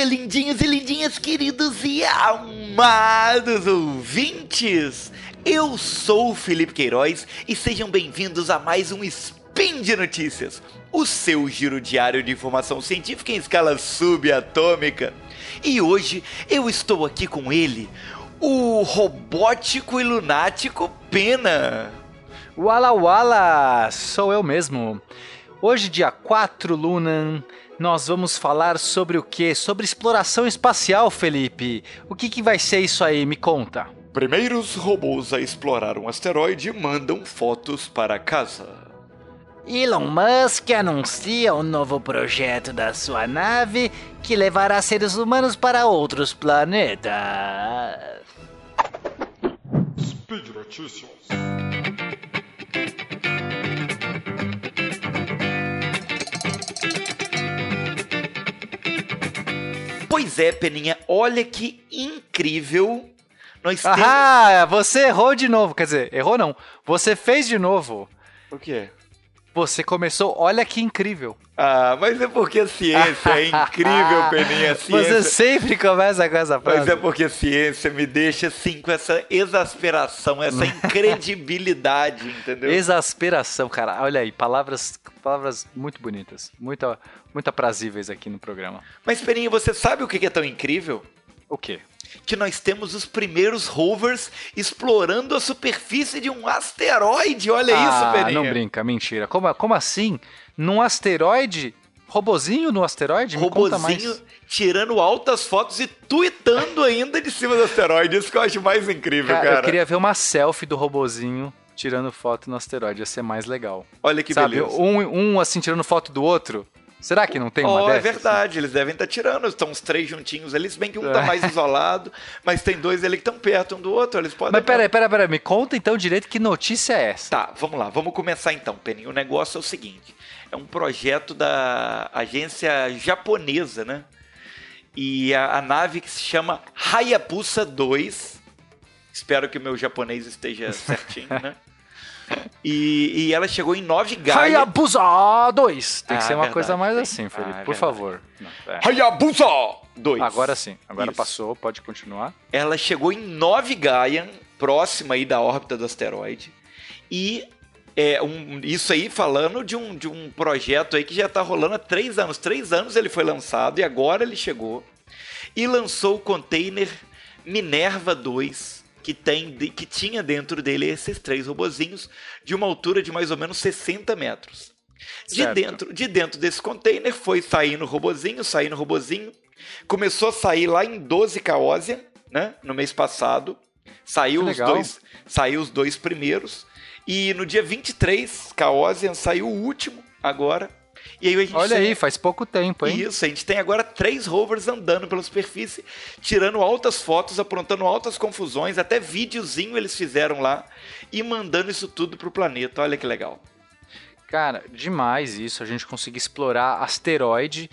dia, lindinhos e lindinhas, queridos e amados ouvintes! Eu sou o Felipe Queiroz e sejam bem-vindos a mais um Spin de Notícias, o seu giro diário de informação científica em escala subatômica. E hoje eu estou aqui com ele, o robótico e lunático Pena. Wala Wala, sou eu mesmo. Hoje, dia 4 Lunan, nós vamos falar sobre o que? Sobre exploração espacial, Felipe. O que, que vai ser isso aí? Me conta. Primeiros robôs a explorar um asteroide mandam fotos para casa. Elon Musk anuncia um novo projeto da sua nave que levará seres humanos para outros planetas. Speed Notícias. Pois é, Peninha, olha que incrível. Nós temos. Ah, você errou de novo. Quer dizer, errou não. Você fez de novo. O quê? Você começou, olha que incrível. Ah, mas é porque a ciência é incrível, Peninha. Ciência... Você sempre começa com essa frase. Mas é porque a ciência me deixa assim com essa exasperação, essa incredibilidade, entendeu? Exasperação, cara. Olha aí, palavras, palavras muito bonitas, muito, muito aprazíveis aqui no programa. Mas, Peninha, você sabe o que é tão incrível? O quê? Que nós temos os primeiros rovers explorando a superfície de um asteroide. Olha ah, isso, Peninha. não brinca, mentira. Como, como assim? Num asteroide? Robozinho no asteroide? Me conta Robozinho mais. tirando altas fotos e tweetando ainda de cima do asteroide. Isso que eu acho mais incrível, Cara, cara. eu queria ver uma selfie do robozinho tirando foto no asteroide. Ia ser mais legal. Olha que Sabe, beleza. um, um assim tirando foto do outro. Será que não tem uma Oh, dessas? é verdade, eles devem estar tirando, estão os três juntinhos ali, se bem que um tá É. mais isolado, mas tem dois ali que estão perto um do outro, eles podem... Mas peraí, peraí, peraí. Me conta então direito que notícia é essa. Tá, vamos lá, vamos começar então, Peninho. O negócio é o seguinte, é um projeto da agência japonesa, né? E a, a nave que se chama Hayabusa 2, espero que o meu japonês esteja certinho, né? E, e ela chegou em 9 Gaia. Hayabusa 2! Tem que Ah, ser uma verdade, coisa mais tem. assim, Ah, Felipe. é por verdade. favor. Não, é. Hayabusa 2. Agora sim. Agora Isso. passou. Pode continuar. ela chegou em 9 Gaia, próxima aí da órbita do asteroide. E é um, isso aí falando de um, de um projeto aí que já está rolando há três anos. Três anos ele foi lançado e agora ele chegou. E lançou o container Minerva 2, que, tem, que tinha dentro dele esses três robozinhos de uma altura de mais ou menos 60 metros. De Certo. dentro, de dentro desse container foi saindo robozinho, saindo robozinho. Começou a sair lá em 12 Caósia, né? No mês passado. Saiu Que os legal. dois, saiu os dois primeiros. E no dia 23, Caosian saiu o último agora. E aí a gente Olha tem- aí, faz pouco tempo, hein? Isso, a gente tem agora três rovers andando pela superfície, tirando altas fotos, aprontando altas confusões, até videozinho eles fizeram lá e mandando isso tudo pro planeta. Olha que legal. Cara, demais isso, a gente conseguir explorar asteroide.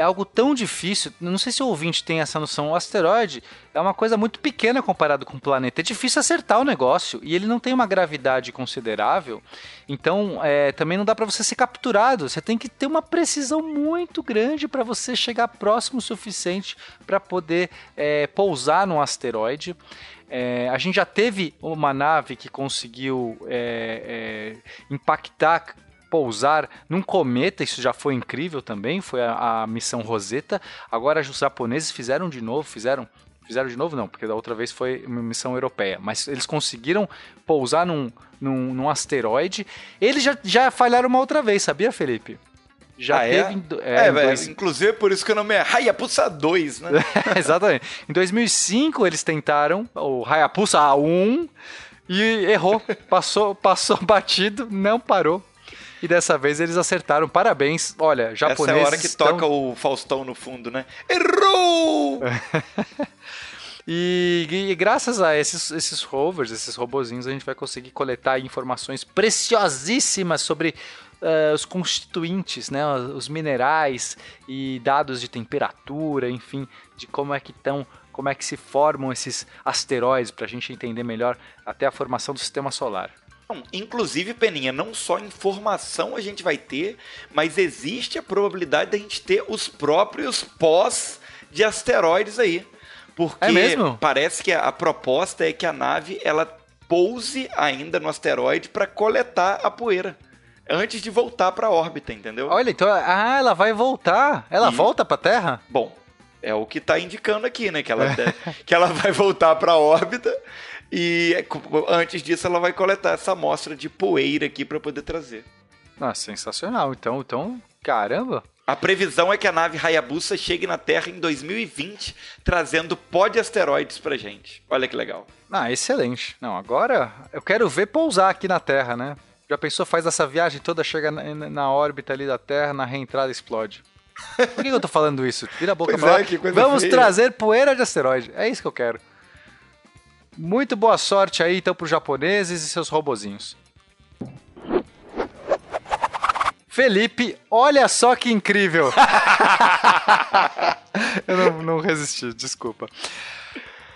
É algo tão difícil, não sei se o ouvinte tem essa noção. O asteroide é uma coisa muito pequena comparado com o planeta. É difícil acertar o negócio e ele não tem uma gravidade considerável. Então, é, também não dá para você ser capturado. Você tem que ter uma precisão muito grande para você chegar próximo o suficiente para poder é, pousar num asteroide. É, a gente já teve uma nave que conseguiu é, é, impactar, pousar num cometa, isso já foi incrível também, foi a, a missão Rosetta. Agora os japoneses fizeram de novo, fizeram. Fizeram de novo, não, porque da outra vez foi uma missão europeia. Mas eles conseguiram pousar num, num, num asteroide. Eles já, já falharam uma outra vez, sabia, Felipe? Já Ah, é? em É, velho, dois- inclusive por isso que o nome é Hayabusa 2, né? Exatamente. Em 2005 eles tentaram o Hayabusa A1 e errou, passou, passou batido, não parou. E dessa vez eles acertaram. Parabéns. Olha, japoneses Essa é a hora que estão- toca o Faustão no fundo, né? Errou! E, e graças a esses, esses rovers, esses robozinhos, a gente vai conseguir coletar informações preciosíssimas sobre eh, os constituintes, né, os minerais e dados de temperatura, enfim, de como é que estão, como é que se formam esses asteroides, para a gente entender melhor até a formação do sistema solar. Inclusive, Peninha, não só informação a gente vai ter, mas existe a probabilidade da gente ter os próprios pós de asteroides aí. Porque É parece que a, a proposta é que a nave ela pouse ainda no asteroide para coletar a poeira antes de voltar para a órbita, entendeu? Olha, então, ah, ela vai voltar. Ela E- volta pra Terra? Bom, é o que tá indicando aqui, né? Que ela, que ela vai voltar para a órbita e é, antes disso ela vai coletar essa amostra de poeira aqui para poder trazer. Ah, sensacional. Então, então, caramba. A previsão é que a nave Hayabusa chegue na Terra em 2020, trazendo pó de asteroides pra gente. Olha que legal. Ah, excelente. Não, agora eu quero ver pousar aqui na Terra, né? Já pensou, faz essa viagem toda, chega na, na órbita ali da Terra, na reentrada explode. Por que eu tô falando isso? Vira a boca Pois pra é, Vamos feia. trazer poeira de asteroide. É isso que eu quero. Muito boa sorte aí, então, pros japoneses e seus robozinhos. Felipe, olha só que incrível! eu não, não resisti, desculpa.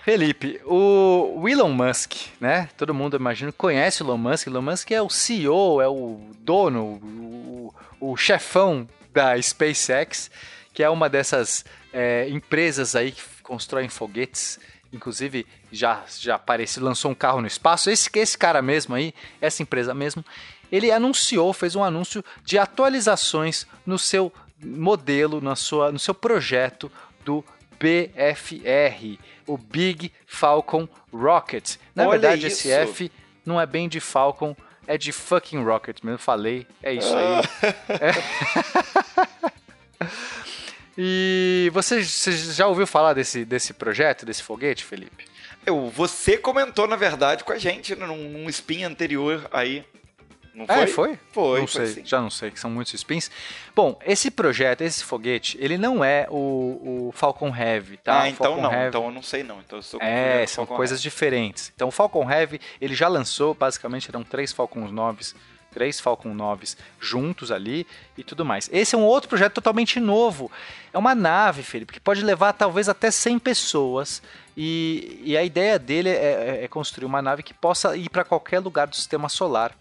Felipe, o Elon Musk, né? Todo mundo, imagino, conhece o Elon Musk. Elon Musk é o CEO, é o dono, o, o chefão da SpaceX, que é uma dessas é, empresas aí que constroem foguetes. Inclusive, já, já apareceu, lançou um carro no espaço. Esse, esse cara mesmo aí, essa empresa mesmo, ele anunciou, fez um anúncio de atualizações no seu modelo, na sua, no seu projeto do BFR, o Big Falcon Rocket. Na Olha verdade, isso. esse F não é bem de Falcon, é de fucking Rocket mesmo. Falei, é isso aí. É. E você, você já ouviu falar desse, desse projeto, desse foguete, Felipe? Eu, você comentou, na verdade, com a gente num, num spin anterior aí. Não foi? É, foi? Foi, não foi sei, já não sei, que são muitos spins. Bom, esse projeto, esse foguete, ele não é o, o Falcon Heavy, tá? Ah, então Falcon não. Heavy- Então eu não sei não. Então É, são o coisas diferentes. Então, o Falcon Heavy, ele já lançou, basicamente, eram três Falcons 9, três Falcon 9 juntos ali e tudo mais. Esse é um outro projeto totalmente novo. É uma nave, Felipe, que pode levar talvez até 100 pessoas. E, e a ideia dele é, é construir uma nave que possa ir para qualquer lugar do sistema solar,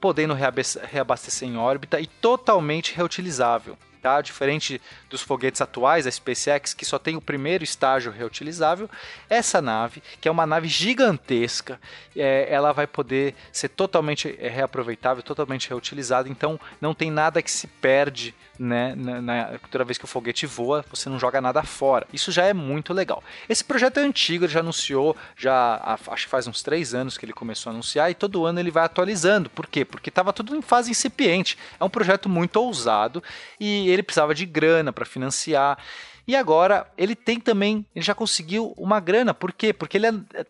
podendo reabastecer em órbita e totalmente reutilizável. Tá? Diferente dos foguetes atuais da SpaceX, que só tem o primeiro estágio reutilizável, essa nave, que é uma nave gigantesca, é, ela vai poder ser totalmente é, reaproveitável, totalmente reutilizada, então não tem nada que se perde né, na, na- toda vez que o foguete voa, você não joga nada fora. Isso já é muito legal. Esse projeto é antigo, ele já anunciou, já acho que faz uns três anos que ele começou a anunciar, e todo ano ele vai atualizando. Por quê? Porque estava tudo em fase incipiente. É um projeto muito ousado e ele precisava de grana para financiar. E agora ele tem também, ele já conseguiu uma grana. Por quê? Porque ele,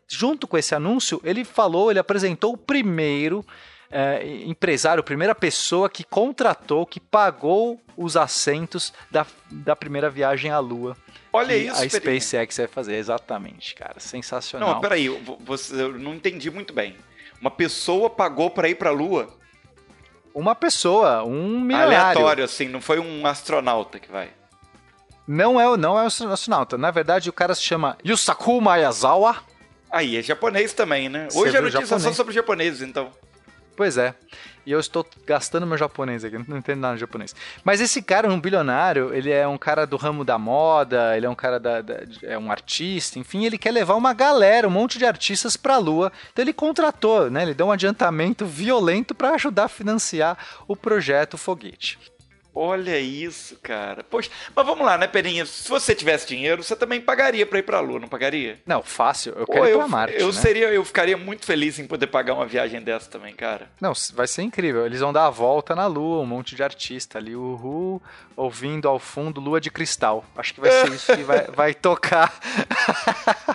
junto com esse anúncio, ele falou, ele apresentou o primeiro é, empresário, a primeira pessoa que contratou, que pagou os assentos da, da primeira viagem à Lua. Olha isso, a. SpaceX vai fazer, exatamente, cara. Sensacional. Não, peraí, eu, você, eu não entendi muito bem. Uma pessoa pagou pra ir pra Lua? Uma pessoa, um milionário. Aleatório, assim, não foi um astronauta que vai. Não é, não é o astronauta. Na verdade, o cara se chama Yusaku Maezawa. Aí, é japonês também, né? Hoje a viu notícia é só sobre japoneses, então. Pois é. E eu estou gastando meu japonês aqui, não entendo nada de japonês. Mas esse cara, um bilionário, ele é um cara do ramo da moda, ele é um cara da, da- é um artista, enfim, ele quer levar uma galera, um monte de artistas pra lua. Então ele contratou, né? Ele deu um adiantamento violento para ajudar a financiar o projeto Foguete. Olha isso, cara. Poxa, mas vamos lá, né, Peninha? Se você tivesse dinheiro, você também pagaria pra ir pra Lua, não pagaria? Não, fácil, eu Pô, quero ir eu, pra Marte, eu né? seria, eu ficaria muito feliz em poder pagar uma viagem dessa também, cara. Não, vai ser incrível. Eles vão dar a volta na lua, um monte de artista ali, uhul, ouvindo ao fundo Lua de Cristal. Acho que vai ser isso que vai, vai tocar.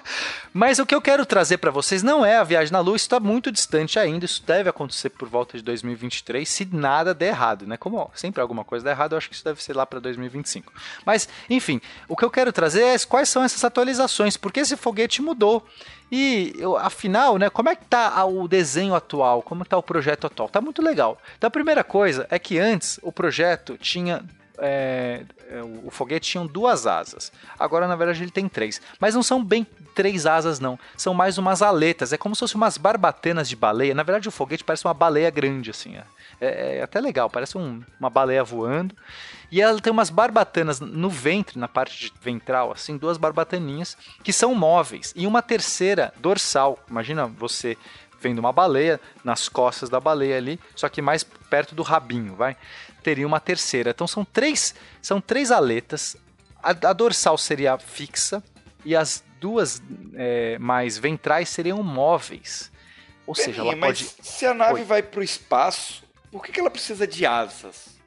Mas o que eu quero trazer para vocês não é a viagem na lua, isso está muito distante ainda, isso deve acontecer por volta de 2023, se nada der errado, né? Como sempre alguma coisa der errado, eu acho que isso deve ser lá para 2025. Mas, enfim, o que eu quero trazer é quais são essas atualizações, porque esse foguete mudou. E afinal, né, como é que tá o desenho atual? Como tá o projeto atual? Tá muito legal. Então a primeira coisa é que antes o projeto tinha é, é, o, foguete tinha duas asas. Agora, na verdade, ele tem três. Mas não são bem três asas, não. São mais umas aletas. É como se fossem umas barbatanas de baleia. Na verdade, o foguete parece uma baleia grande, assim. É, é, é até legal, parece um, uma baleia voando. E ela tem umas barbatanas no ventre, na parte ventral, assim, duas barbataninhas, que são móveis. E uma terceira dorsal. Imagina você vendo uma baleia nas costas da baleia ali, só que mais perto do rabinho, vai? Teria uma terceira. Então são três, são três aletas. A, a dorsal seria fixa e as duas é, mais ventrais seriam móveis. Ou seja, ela mas pode. Se a nave Oi. vai para o espaço, por que, que ela precisa de asas?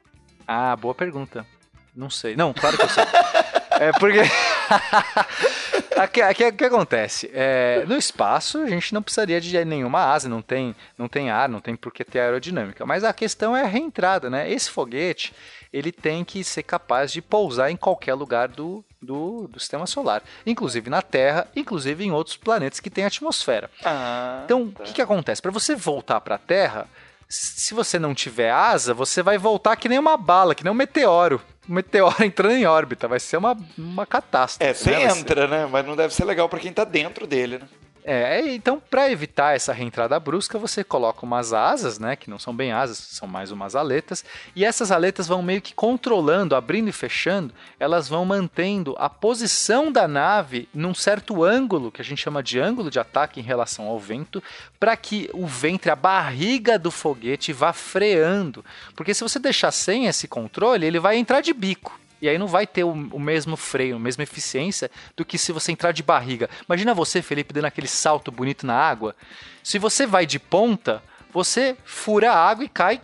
Ah, boa pergunta. Não sei. Não, claro que eu sei. é porque. O que, acontece? É, no espaço, a gente não precisaria de nenhuma asa, não tem, não tem ar, não tem por que ter aerodinâmica. Mas a questão é a reentrada, né? Esse foguete, ele tem que ser capaz de pousar em qualquer lugar do, do, do sistema solar. Inclusive na Terra, inclusive em outros planetas que têm atmosfera. Ah, então, tá. o que, que acontece? Para você voltar para a Terra, se você não tiver asa, você vai voltar que nem uma bala, que nem um meteoro meteoro entrando em órbita. Vai ser uma, uma catástrofe. É, você né? entra, né? Mas não deve ser legal para quem tá dentro dele, né? É, então para evitar essa reentrada brusca, você coloca umas asas, né, que não são bem asas, são mais umas aletas, e essas aletas vão meio que controlando, abrindo e fechando, elas vão mantendo a posição da nave num certo ângulo, que a gente chama de ângulo de ataque em relação ao vento, para que o ventre, a barriga do foguete vá freando, porque se você deixar sem esse controle, ele vai entrar de bico. E aí não vai ter o, o, mesmo freio, a mesma eficiência do que se você entrar de barriga. Imagina você, Felipe, dando aquele salto bonito na água. Se você vai de ponta, você fura a água e cai.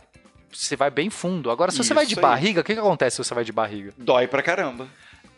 Você vai bem fundo. Agora, se Isso você vai de aí. barriga, o que, que acontece se você vai de barriga? Dói pra caramba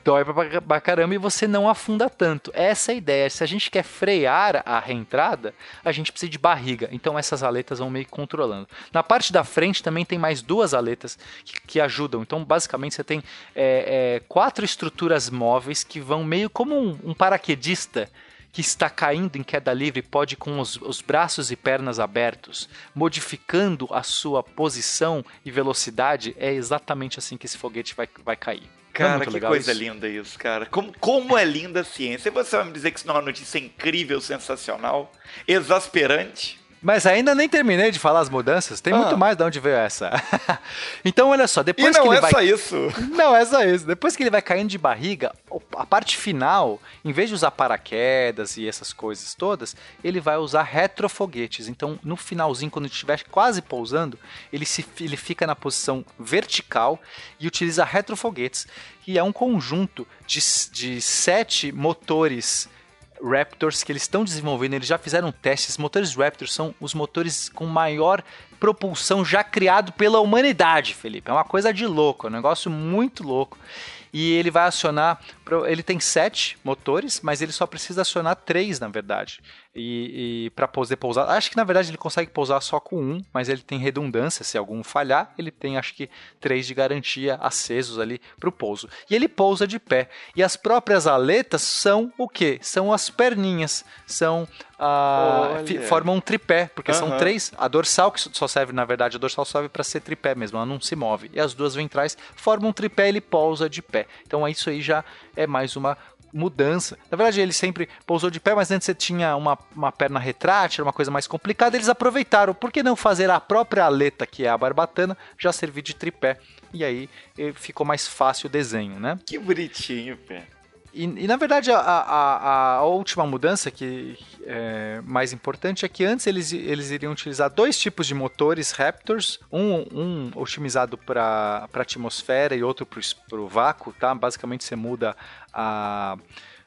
dói pra caramba e você não afunda tanto. Essa é a ideia. Se a gente quer frear a reentrada, a gente precisa de barriga. Então essas aletas vão meio que controlando. Na parte da frente também tem mais duas aletas que, que ajudam. Então basicamente você tem é, é, quatro estruturas móveis que vão meio como um, um paraquedista que está caindo em queda livre pode, com os, os, braços e pernas abertos, modificando a sua posição e velocidade, é exatamente assim que esse foguete vai, vai cair. Cara, que coisa isso. linda isso, cara. Como, como é linda a ciência. E você vai me dizer que isso não é uma notícia incrível, sensacional, exasperante? Mas ainda nem terminei de falar as mudanças. Tem ah. muito mais de onde veio essa. então, olha só, depois e não que ele é vai... só isso. Não é só isso. Depois que ele vai caindo de barriga, a parte final, em vez de usar paraquedas e essas coisas todas, ele vai usar retrofoguetes. Então, no finalzinho, quando estiver quase pousando, ele, se, ele fica na posição vertical e utiliza retrofoguetes, que é um conjunto de, de sete motores Raptors que eles estão desenvolvendo, eles já fizeram testes. Motores Raptors são os motores com maior propulsão já criado pela humanidade, Felipe. É uma coisa de louco, é um negócio muito louco e ele vai acionar. Ele tem sete motores, mas ele só precisa acionar três, na verdade. E, e para poder pousar. Acho que na verdade ele consegue pousar só com um, mas ele tem redundância. Se algum falhar, ele tem acho que três de garantia acesos ali para o pouso. E ele pousa de pé. E as próprias aletas são o que? São as perninhas. São ah, formam um tripé, porque uhum. são três. A dorsal, que só serve, na verdade, a dorsal serve para ser tripé mesmo, ela não se move. E as duas ventrais formam um tripé ele pousa de pé. Então isso aí já é mais uma mudança. Na verdade, ele sempre pousou de pé, mas antes você tinha uma, uma perna retrátil, uma coisa mais complicada. Eles aproveitaram, por que não fazer a própria aleta, que é a barbatana, já servir de tripé? E aí eh, ficou mais fácil o desenho, né? Que bonitinho, pé. E, e, na verdade a, a, a, última mudança que é mais importante é que antes eles, eles iriam utilizar dois tipos de motores Raptors, um, um otimizado para atmosfera e outro para o vácuo, tá? Basicamente você muda a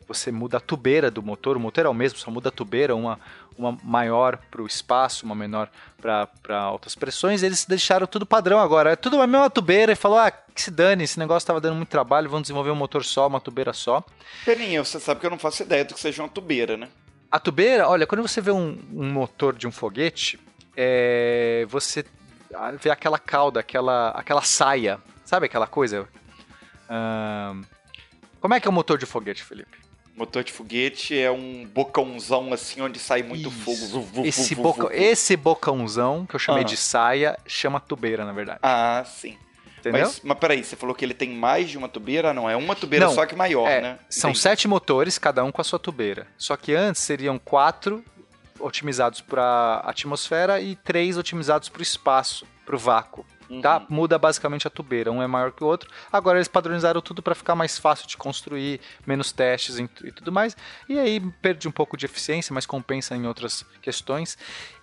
você muda a tubeira do motor, o motor é o mesmo, só muda a tubeira, uma, uma maior para o espaço, uma menor para altas pressões. Eles deixaram tudo padrão agora, é tudo a mesma tubeira e falou: ah, que se dane, esse negócio estava dando muito trabalho, vamos desenvolver um motor só, uma tubeira só. Peninha, você sabe que eu não faço ideia do que seja uma tubeira, né? A tubeira, olha, quando você vê um, um motor de um foguete, é, você vê aquela cauda, aquela, aquela saia, sabe aquela coisa? como é que é o motor de foguete, Felipe? Motor de foguete é um bocãozão assim onde sai muito Isso. fogo. esse, boca, esse bocãozão, que eu chamei ah. de saia, chama tubeira, na verdade. Ah, sim. Entendeu? Mas, mas peraí, você falou que ele tem mais de uma tubeira? Não, é uma tubeira Não, só que maior, É, né? São Entendi. sete motores, cada um com a sua tubeira. Só que antes seriam quatro otimizados para atmosfera e três otimizados para o espaço, para o vácuo. Tá? Uhum. Muda basicamente a tubeira, um é maior que o outro. Agora eles padronizaram tudo para ficar mais fácil de construir, menos testes e tudo mais. E aí perde um pouco de eficiência, mas compensa em outras questões.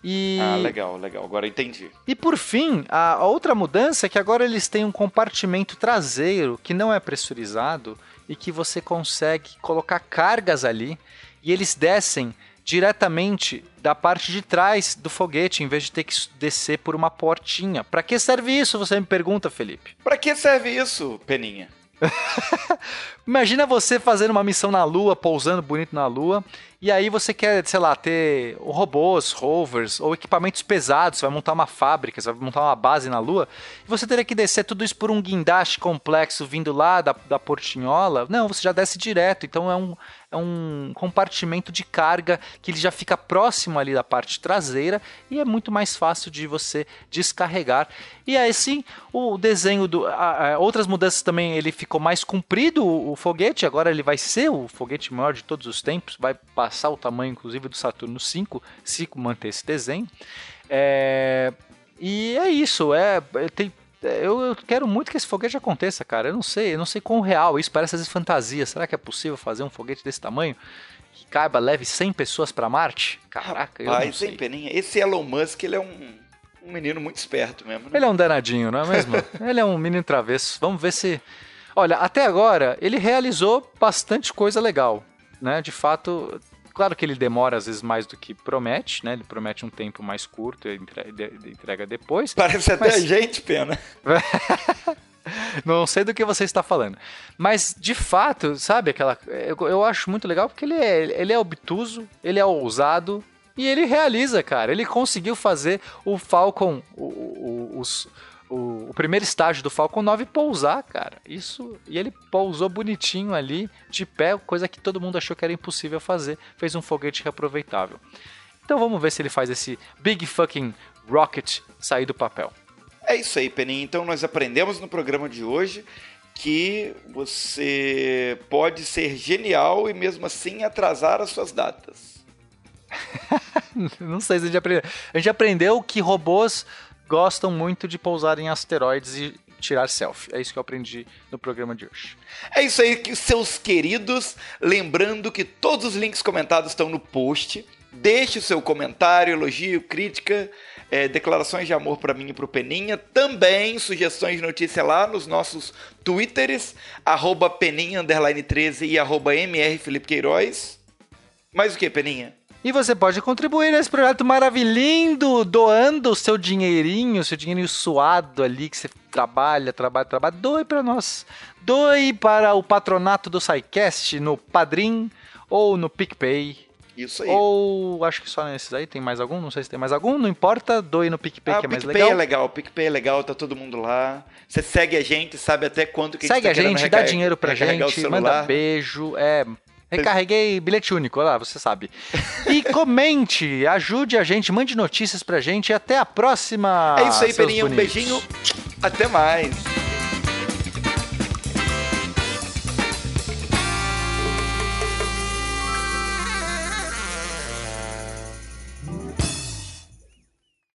E Ah, legal, legal. Agora entendi. e por fim, a outra mudança é que agora eles têm um compartimento traseiro que não é pressurizado e que você consegue colocar cargas ali e eles descem diretamente da parte de trás do foguete em vez de ter que descer por uma portinha. Para que serve isso? Você me pergunta, Felipe. Pra que serve isso, Peninha? Imagina você fazendo uma missão na Lua, pousando bonito na Lua, e aí você quer, sei lá, ter robôs, rovers ou equipamentos pesados, você vai montar uma fábrica, você vai montar uma base na Lua, e você teria que descer tudo isso por um guindaste complexo vindo lá da, da portinhola. Não, você já desce direto, então é um, é um compartimento de carga que ele já fica próximo ali da parte traseira e é muito mais fácil de você descarregar. E aí sim, o desenho do. a- a- outras mudanças também, ele ficou mais comprido o, foguete, agora ele vai ser o foguete maior de todos os tempos, vai passar o tamanho, inclusive, do Saturno 5, se manter esse desenho. É, e é isso, é, é, tem, é, eu, eu quero muito que esse foguete aconteça, cara. Eu não sei, eu não sei quão real isso parece às vezes fantasia. Será que é possível fazer um foguete desse tamanho que caiba, leve 100 pessoas para Marte? Caraca, eu não Rapaz, hein, sei. Peninha? Esse Elon Musk, ele é um, um menino muito esperto mesmo, né? Ele é um danadinho, não é mesmo? ele é um menino travesso. Vamos ver se. Olha, até agora ele realizou bastante coisa legal, né? De fato, claro que ele demora às vezes mais do que promete, né? Ele promete um tempo mais curto e entrega depois. Parece até Mas- a gente, Pena. Não sei do que você está falando. Mas, de fato, sabe aquela. Eu, eu acho muito legal porque ele é, ele é obtuso, ele é ousado e ele realiza, cara. Ele conseguiu fazer o Falcon, o, o, os- o, o primeiro estágio do Falcon 9 pousar, cara. Isso. E ele pousou bonitinho ali, de pé, coisa que todo mundo achou que era impossível fazer. Fez um foguete reaproveitável. Então vamos ver se ele faz esse Big Fucking Rocket sair do papel. É isso aí, Peninha. Então nós aprendemos no programa de hoje que você pode ser genial e mesmo assim atrasar as suas datas. Não sei se a gente aprendeu. A gente aprendeu que robôs gostam muito de pousar em asteroides e tirar selfie. É isso que eu aprendi no programa de hoje. É isso aí, seus queridos. Lembrando que todos os links comentados estão no post. Deixe o seu comentário, elogio, crítica, eh, declarações de amor pra mim e pro Peninha. Também sugestões de notícia lá nos nossos twitters, arroba Peninha underline 13 e arroba MR Felipe Queiroz. Mais o que, Peninha? E você pode contribuir nesse projeto maravilhindo, doando o seu dinheirinho, seu dinheirinho suado ali que você trabalha, trabalha, trabalha. Doe para nós. Doe para o patronato do SciCast no Padrim ou no PicPay. Isso aí. Ou acho que só nesses aí tem mais algum, não sei se tem mais algum, não importa, doe no PicPay Ah, que é mais PicPay legal. é legal, o PicPay é legal, tá todo mundo lá. Você segue a gente, sabe até quanto que Segue a a gente tá gente, querendo dá dinheiro pra gente, manda beijo, é. Recarreguei bilhete único, olha lá, você sabe. E comente, ajude a gente, mande notícias pra gente e até a próxima. É isso aí, seus Peninha. Um beijinho. Até mais.